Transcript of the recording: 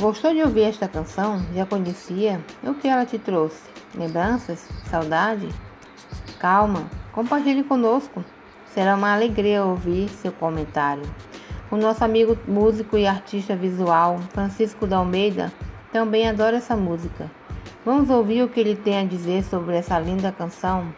Gostou de ouvir esta canção? Já conhecia? O que ela te trouxe? Lembranças? Saudade? Calma, compartilhe conosco. Será uma alegria ouvir seu comentário. O nosso amigo músico e artista visual, Francisco da Almeida, também adora essa música. Vamos ouvir o que ele tem a dizer sobre essa linda canção?